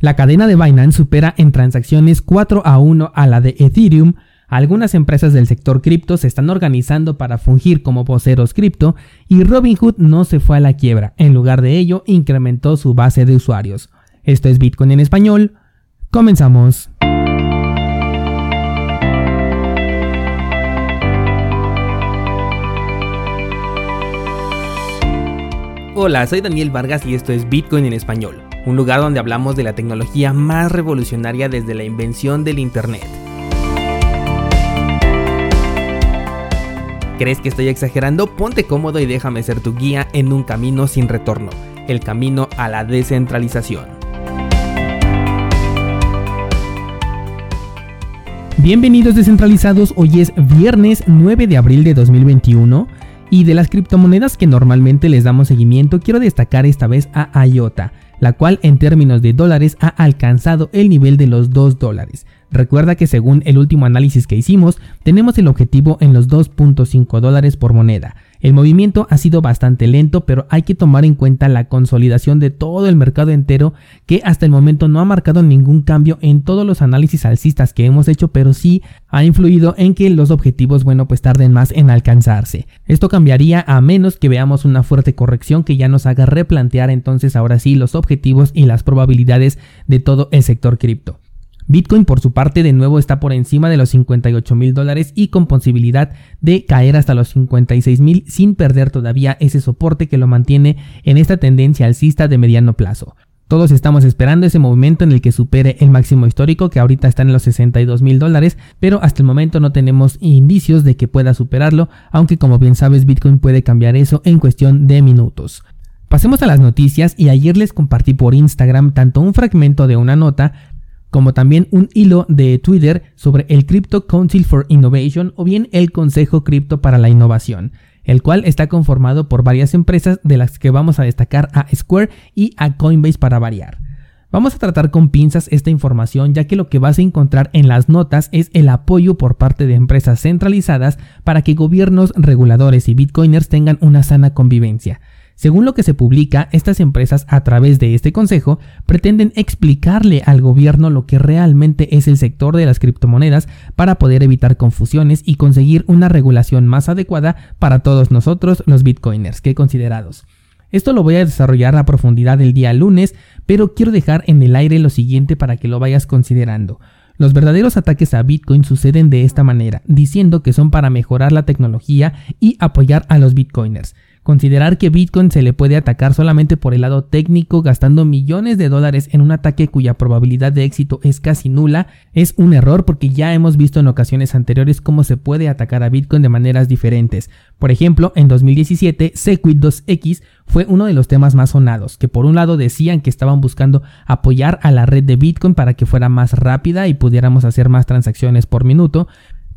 La cadena de Binance supera en transacciones 4 a 1 a la de Ethereum. Algunas empresas del sector cripto se están organizando para fungir como voceros cripto y Robinhood no se fue a la quiebra. En lugar de ello, incrementó su base de usuarios. Esto es Bitcoin en español. Comenzamos. Hola, soy Daniel Vargas y esto es Bitcoin en español un lugar donde hablamos de la tecnología más revolucionaria desde la invención del Internet. ¿Crees que estoy exagerando? Ponte cómodo y déjame ser tu guía en un camino sin retorno, el camino a la descentralización. Bienvenidos descentralizados, hoy es viernes 9 de abril de 2021 y de las criptomonedas que normalmente les damos seguimiento quiero destacar esta vez a IOTA la cual en términos de dólares ha alcanzado el nivel de los 2 dólares. Recuerda que según el último análisis que hicimos, tenemos el objetivo en los 2.5 dólares por moneda. El movimiento ha sido bastante lento, pero hay que tomar en cuenta la consolidación de todo el mercado entero que hasta el momento no ha marcado ningún cambio en todos los análisis alcistas que hemos hecho, pero sí ha influido en que los objetivos, bueno, pues tarden más en alcanzarse. Esto cambiaría a menos que veamos una fuerte corrección que ya nos haga replantear entonces ahora sí los objetivos y las probabilidades de todo el sector cripto. Bitcoin por su parte de nuevo está por encima de los 58 mil dólares y con posibilidad de caer hasta los 56 mil sin perder todavía ese soporte que lo mantiene en esta tendencia alcista de mediano plazo. Todos estamos esperando ese movimiento en el que supere el máximo histórico que ahorita está en los 62 mil dólares, pero hasta el momento no tenemos indicios de que pueda superarlo, aunque como bien sabes Bitcoin puede cambiar eso en cuestión de minutos. Pasemos a las noticias y ayer les compartí por Instagram tanto un fragmento de una nota como también un hilo de Twitter sobre el Crypto Council for Innovation o bien el Consejo Cripto para la Innovación, el cual está conformado por varias empresas de las que vamos a destacar a Square y a Coinbase para variar. Vamos a tratar con pinzas esta información ya que lo que vas a encontrar en las notas es el apoyo por parte de empresas centralizadas para que gobiernos, reguladores y bitcoiners tengan una sana convivencia. Según lo que se publica, estas empresas a través de este consejo pretenden explicarle al gobierno lo que realmente es el sector de las criptomonedas para poder evitar confusiones y conseguir una regulación más adecuada para todos nosotros los bitcoiners que considerados. Esto lo voy a desarrollar a profundidad el día lunes, pero quiero dejar en el aire lo siguiente para que lo vayas considerando. Los verdaderos ataques a Bitcoin suceden de esta manera, diciendo que son para mejorar la tecnología y apoyar a los bitcoiners. Considerar que Bitcoin se le puede atacar solamente por el lado técnico gastando millones de dólares en un ataque cuya probabilidad de éxito es casi nula es un error porque ya hemos visto en ocasiones anteriores cómo se puede atacar a Bitcoin de maneras diferentes. Por ejemplo, en 2017 Segwit 2X fue uno de los temas más sonados, que por un lado decían que estaban buscando apoyar a la red de Bitcoin para que fuera más rápida y pudiéramos hacer más transacciones por minuto,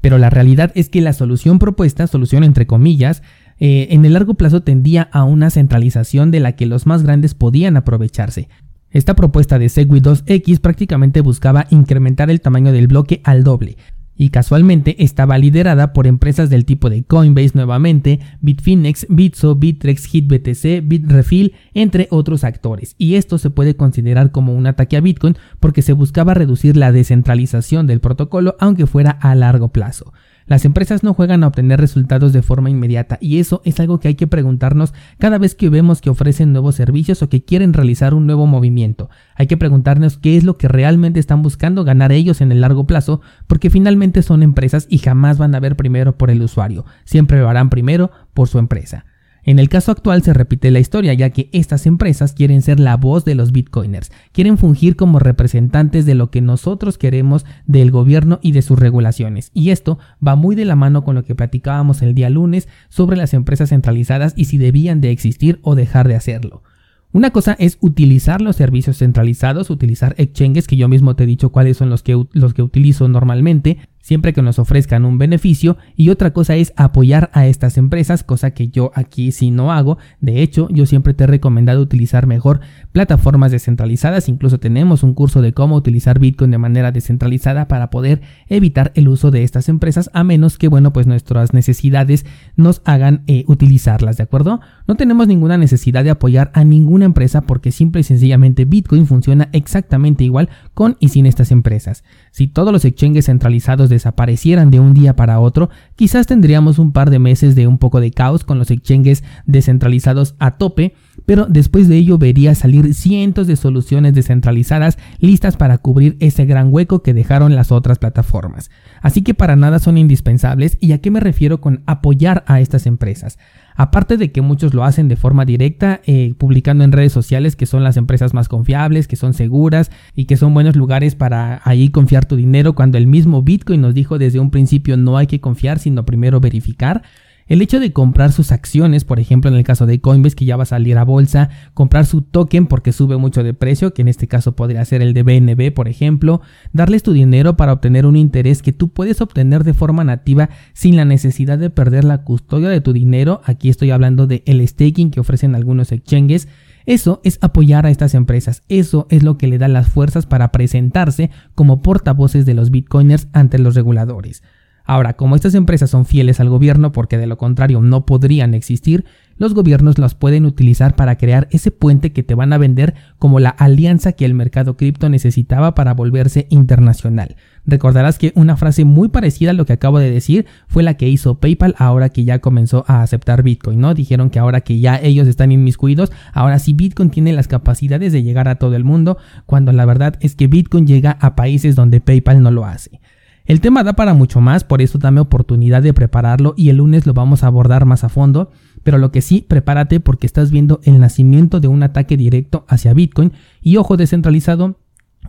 pero la realidad es que la solución propuesta, solución entre comillas, eh, en el largo plazo tendía a una centralización de la que los más grandes podían aprovecharse. Esta propuesta de Segwit 2X prácticamente buscaba incrementar el tamaño del bloque al doble, y casualmente estaba liderada por empresas del tipo de Coinbase nuevamente, Bitfinex, Bitso, Bittrex, HitBTC, Bitrefill, entre otros actores. Y esto se puede considerar como un ataque a Bitcoin porque se buscaba reducir la descentralización del protocolo aunque fuera a largo plazo. Las empresas no juegan a obtener resultados de forma inmediata y eso es algo que hay que preguntarnos cada vez que vemos que ofrecen nuevos servicios o que quieren realizar un nuevo movimiento. Hay que preguntarnos qué es lo que realmente están buscando ganar ellos en el largo plazo porque finalmente son empresas y jamás van a ver primero por el usuario, siempre lo harán primero por su empresa. En el caso actual se repite la historia, ya que estas empresas quieren ser la voz de los bitcoiners, quieren fungir como representantes de lo que nosotros queremos del gobierno y de sus regulaciones. Y esto va muy de la mano con lo que platicábamos el día lunes sobre las empresas centralizadas y si debían de existir o dejar de hacerlo. Una cosa es utilizar los servicios centralizados, utilizar exchanges, que yo mismo te he dicho cuáles son los que, los que utilizo normalmente, siempre que nos ofrezcan un beneficio y otra cosa es apoyar a estas empresas, cosa que yo aquí sí no hago. De hecho, yo siempre te he recomendado utilizar mejor plataformas descentralizadas, incluso tenemos un curso de cómo utilizar Bitcoin de manera descentralizada para poder evitar el uso de estas empresas a menos que bueno, pues nuestras necesidades nos hagan eh, utilizarlas, ¿de acuerdo? No tenemos ninguna necesidad de apoyar a ninguna empresa porque simple y sencillamente Bitcoin funciona exactamente igual con y sin estas empresas. Si todos los exchanges centralizados desaparecieran de un día para otro, quizás tendríamos un par de meses de un poco de caos con los exchanges descentralizados a tope, pero después de ello vería salir cientos de soluciones descentralizadas listas para cubrir ese gran hueco que dejaron las otras plataformas. Así que para nada son indispensables y a qué me refiero con apoyar a estas empresas. Aparte de que muchos lo hacen de forma directa, eh, publicando en redes sociales que son las empresas más confiables, que son seguras y que son buenos lugares para ahí confiar tu dinero, cuando el mismo Bitcoin nos dijo desde un principio no hay que confiar, sino primero verificar. El hecho de comprar sus acciones, por ejemplo en el caso de Coinbase que ya va a salir a bolsa, comprar su token porque sube mucho de precio, que en este caso podría ser el de BNB, por ejemplo, darles tu dinero para obtener un interés que tú puedes obtener de forma nativa sin la necesidad de perder la custodia de tu dinero. Aquí estoy hablando de el staking que ofrecen algunos exchanges. Eso es apoyar a estas empresas, eso es lo que le da las fuerzas para presentarse como portavoces de los bitcoiners ante los reguladores. Ahora, como estas empresas son fieles al gobierno porque de lo contrario no podrían existir, los gobiernos las pueden utilizar para crear ese puente que te van a vender como la alianza que el mercado cripto necesitaba para volverse internacional. Recordarás que una frase muy parecida a lo que acabo de decir fue la que hizo PayPal ahora que ya comenzó a aceptar Bitcoin, ¿no? Dijeron que ahora que ya ellos están inmiscuidos, ahora sí Bitcoin tiene las capacidades de llegar a todo el mundo, cuando la verdad es que Bitcoin llega a países donde PayPal no lo hace. El tema da para mucho más, por eso dame oportunidad de prepararlo y el lunes lo vamos a abordar más a fondo, pero lo que sí, prepárate porque estás viendo el nacimiento de un ataque directo hacia Bitcoin. Y ojo descentralizado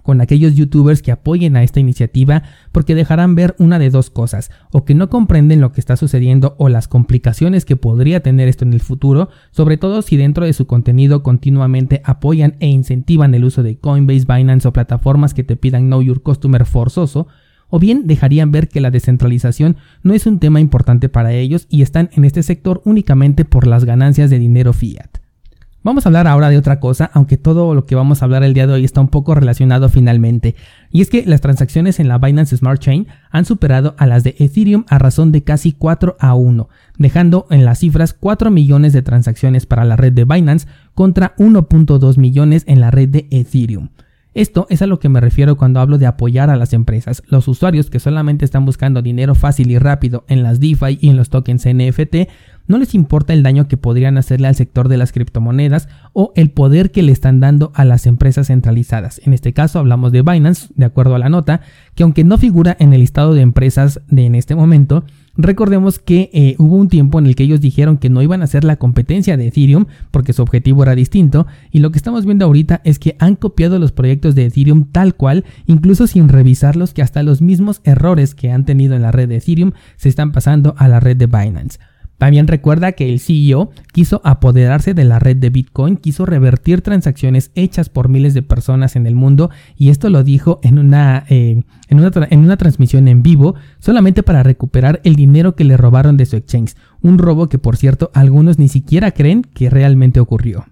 con aquellos youtubers que apoyen a esta iniciativa porque dejarán ver una de dos cosas, o que no comprenden lo que está sucediendo o las complicaciones que podría tener esto en el futuro, sobre todo si dentro de su contenido continuamente apoyan e incentivan el uso de Coinbase, Binance o plataformas que te pidan Know Your Customer forzoso, o bien dejarían ver que la descentralización no es un tema importante para ellos y están en este sector únicamente por las ganancias de dinero fiat. Vamos a hablar ahora de otra cosa, aunque todo lo que vamos a hablar el día de hoy está un poco relacionado finalmente, y es que las transacciones en la Binance Smart Chain han superado a las de Ethereum a razón de casi 4 a 1, dejando en las cifras 4 millones de transacciones para la red de Binance contra 1.2 millones en la red de Ethereum. Esto es a lo que me refiero cuando hablo de apoyar a las empresas. Los usuarios que solamente están buscando dinero fácil y rápido en las DeFi y en los tokens NFT, no les importa el daño que podrían hacerle al sector de las criptomonedas o el poder que le están dando a las empresas centralizadas. En este caso hablamos de Binance, de acuerdo a la nota, que aunque no figura en el listado de empresas de en este momento, Recordemos que eh, hubo un tiempo en el que ellos dijeron que no iban a ser la competencia de Ethereum porque su objetivo era distinto y lo que estamos viendo ahorita es que han copiado los proyectos de Ethereum tal cual, incluso sin revisarlos que hasta los mismos errores que han tenido en la red de Ethereum se están pasando a la red de Binance. También recuerda que el CEO quiso apoderarse de la red de Bitcoin, quiso revertir transacciones hechas por miles de personas en el mundo y esto lo dijo en una, eh, en una, en una transmisión en vivo solamente para recuperar el dinero que le robaron de su exchange. Un robo que por cierto algunos ni siquiera creen que realmente ocurrió.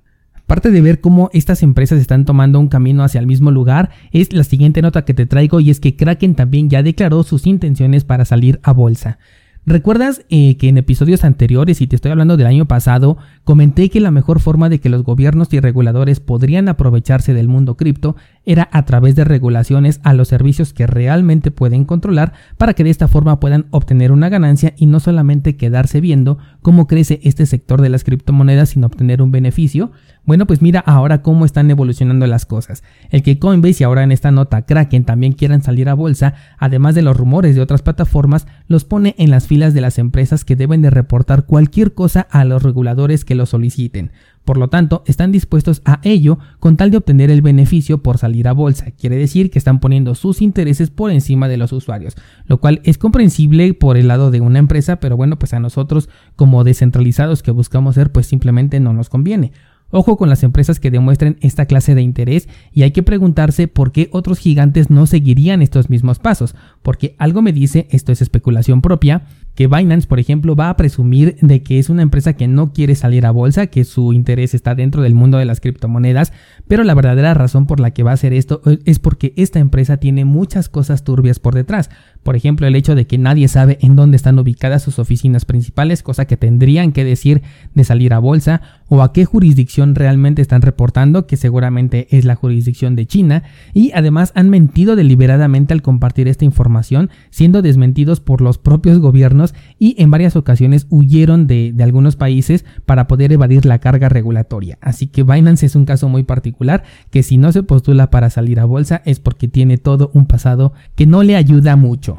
Aparte de ver cómo estas empresas están tomando un camino hacia el mismo lugar, es la siguiente nota que te traigo y es que Kraken también ya declaró sus intenciones para salir a bolsa. ¿Recuerdas eh, que en episodios anteriores, y te estoy hablando del año pasado, comenté que la mejor forma de que los gobiernos y reguladores podrían aprovecharse del mundo cripto era a través de regulaciones a los servicios que realmente pueden controlar para que de esta forma puedan obtener una ganancia y no solamente quedarse viendo cómo crece este sector de las criptomonedas sin obtener un beneficio? Bueno, pues mira ahora cómo están evolucionando las cosas. El que Coinbase y ahora en esta nota Kraken también quieran salir a bolsa, además de los rumores de otras plataformas, los pone en las filas de las empresas que deben de reportar cualquier cosa a los reguladores que lo soliciten. Por lo tanto, están dispuestos a ello con tal de obtener el beneficio por salir a bolsa. Quiere decir que están poniendo sus intereses por encima de los usuarios, lo cual es comprensible por el lado de una empresa, pero bueno, pues a nosotros como descentralizados que buscamos ser, pues simplemente no nos conviene. Ojo con las empresas que demuestren esta clase de interés y hay que preguntarse por qué otros gigantes no seguirían estos mismos pasos, porque algo me dice, esto es especulación propia, que Binance, por ejemplo, va a presumir de que es una empresa que no quiere salir a bolsa, que su interés está dentro del mundo de las criptomonedas, pero la verdadera razón por la que va a hacer esto es porque esta empresa tiene muchas cosas turbias por detrás. Por ejemplo, el hecho de que nadie sabe en dónde están ubicadas sus oficinas principales, cosa que tendrían que decir de salir a bolsa, o a qué jurisdicción realmente están reportando, que seguramente es la jurisdicción de China, y además han mentido deliberadamente al compartir esta información, siendo desmentidos por los propios gobiernos y en varias ocasiones huyeron de, algunos países para poder evadir la carga regulatoria. Así que Binance es un caso muy particular que si no se postula para salir a bolsa es porque tiene todo un pasado que no le ayuda mucho.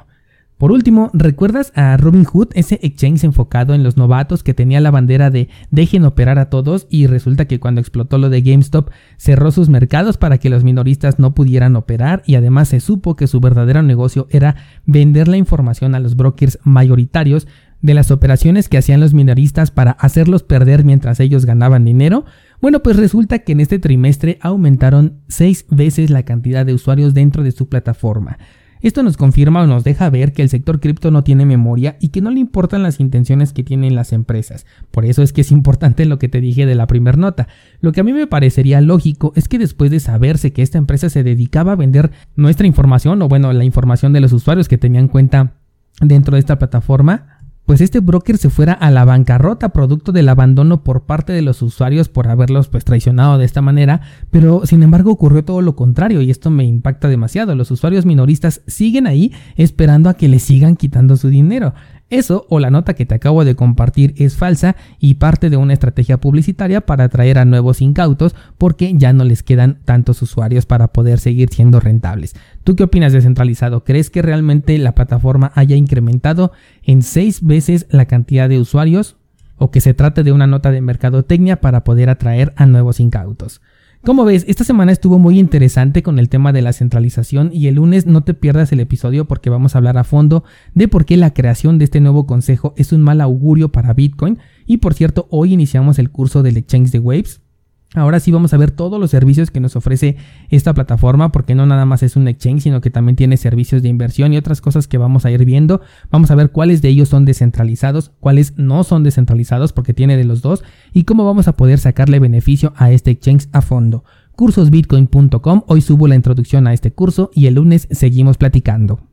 Por último, ¿recuerdas a Robinhood, ese exchange enfocado en los novatos que tenía la bandera de dejen operar a todos y resulta que cuando explotó lo de GameStop cerró sus mercados para que los minoristas no pudieran operar y además se supo que su verdadero negocio era vender la información a los brokers mayoritarios de las operaciones que hacían los minoristas para hacerlos perder mientras ellos ganaban dinero? Bueno, pues resulta que en este trimestre aumentaron seis veces la cantidad de usuarios dentro de su plataforma. Esto nos confirma o nos deja ver que el sector cripto no tiene memoria y que no le importan las intenciones que tienen las empresas. Por eso es que es importante lo que te dije de la primera nota. Lo que a mí me parecería lógico es que después de saberse que esta empresa se dedicaba a vender nuestra información o bueno, la información de los usuarios que tenían cuenta dentro de esta plataforma, pues este broker se fuera a la bancarrota producto del abandono por parte de los usuarios por haberlos pues traicionado de esta manera, pero sin embargo ocurrió todo lo contrario y esto me impacta demasiado. Los usuarios minoristas siguen ahí esperando a que les sigan quitando su dinero. Eso o la nota que te acabo de compartir es falsa y parte de una estrategia publicitaria para atraer a nuevos incautos porque ya no les quedan tantos usuarios para poder seguir siendo rentables. ¿Tú qué opinas descentralizado? ¿Crees que realmente la plataforma haya incrementado en seis veces la cantidad de usuarios? ¿O que se trate de una nota de mercadotecnia para poder atraer a nuevos incautos? Como ves, esta semana estuvo muy interesante con el tema de la centralización y el lunes no te pierdas el episodio porque vamos a hablar a fondo de por qué la creación de este nuevo consejo es un mal augurio para Bitcoin. Y por cierto, hoy iniciamos el curso del Exchange de Waves Ahora sí vamos a ver todos los servicios que nos ofrece esta plataforma porque no nada más es un exchange, sino que también tiene servicios de inversión y otras cosas que vamos a ir viendo. Vamos a ver cuáles de ellos son descentralizados, cuáles no son descentralizados porque tiene de los dos y cómo vamos a poder sacarle beneficio a este exchange a fondo. Cursosbitcoin.com, hoy subo la introducción a este curso y el lunes seguimos platicando.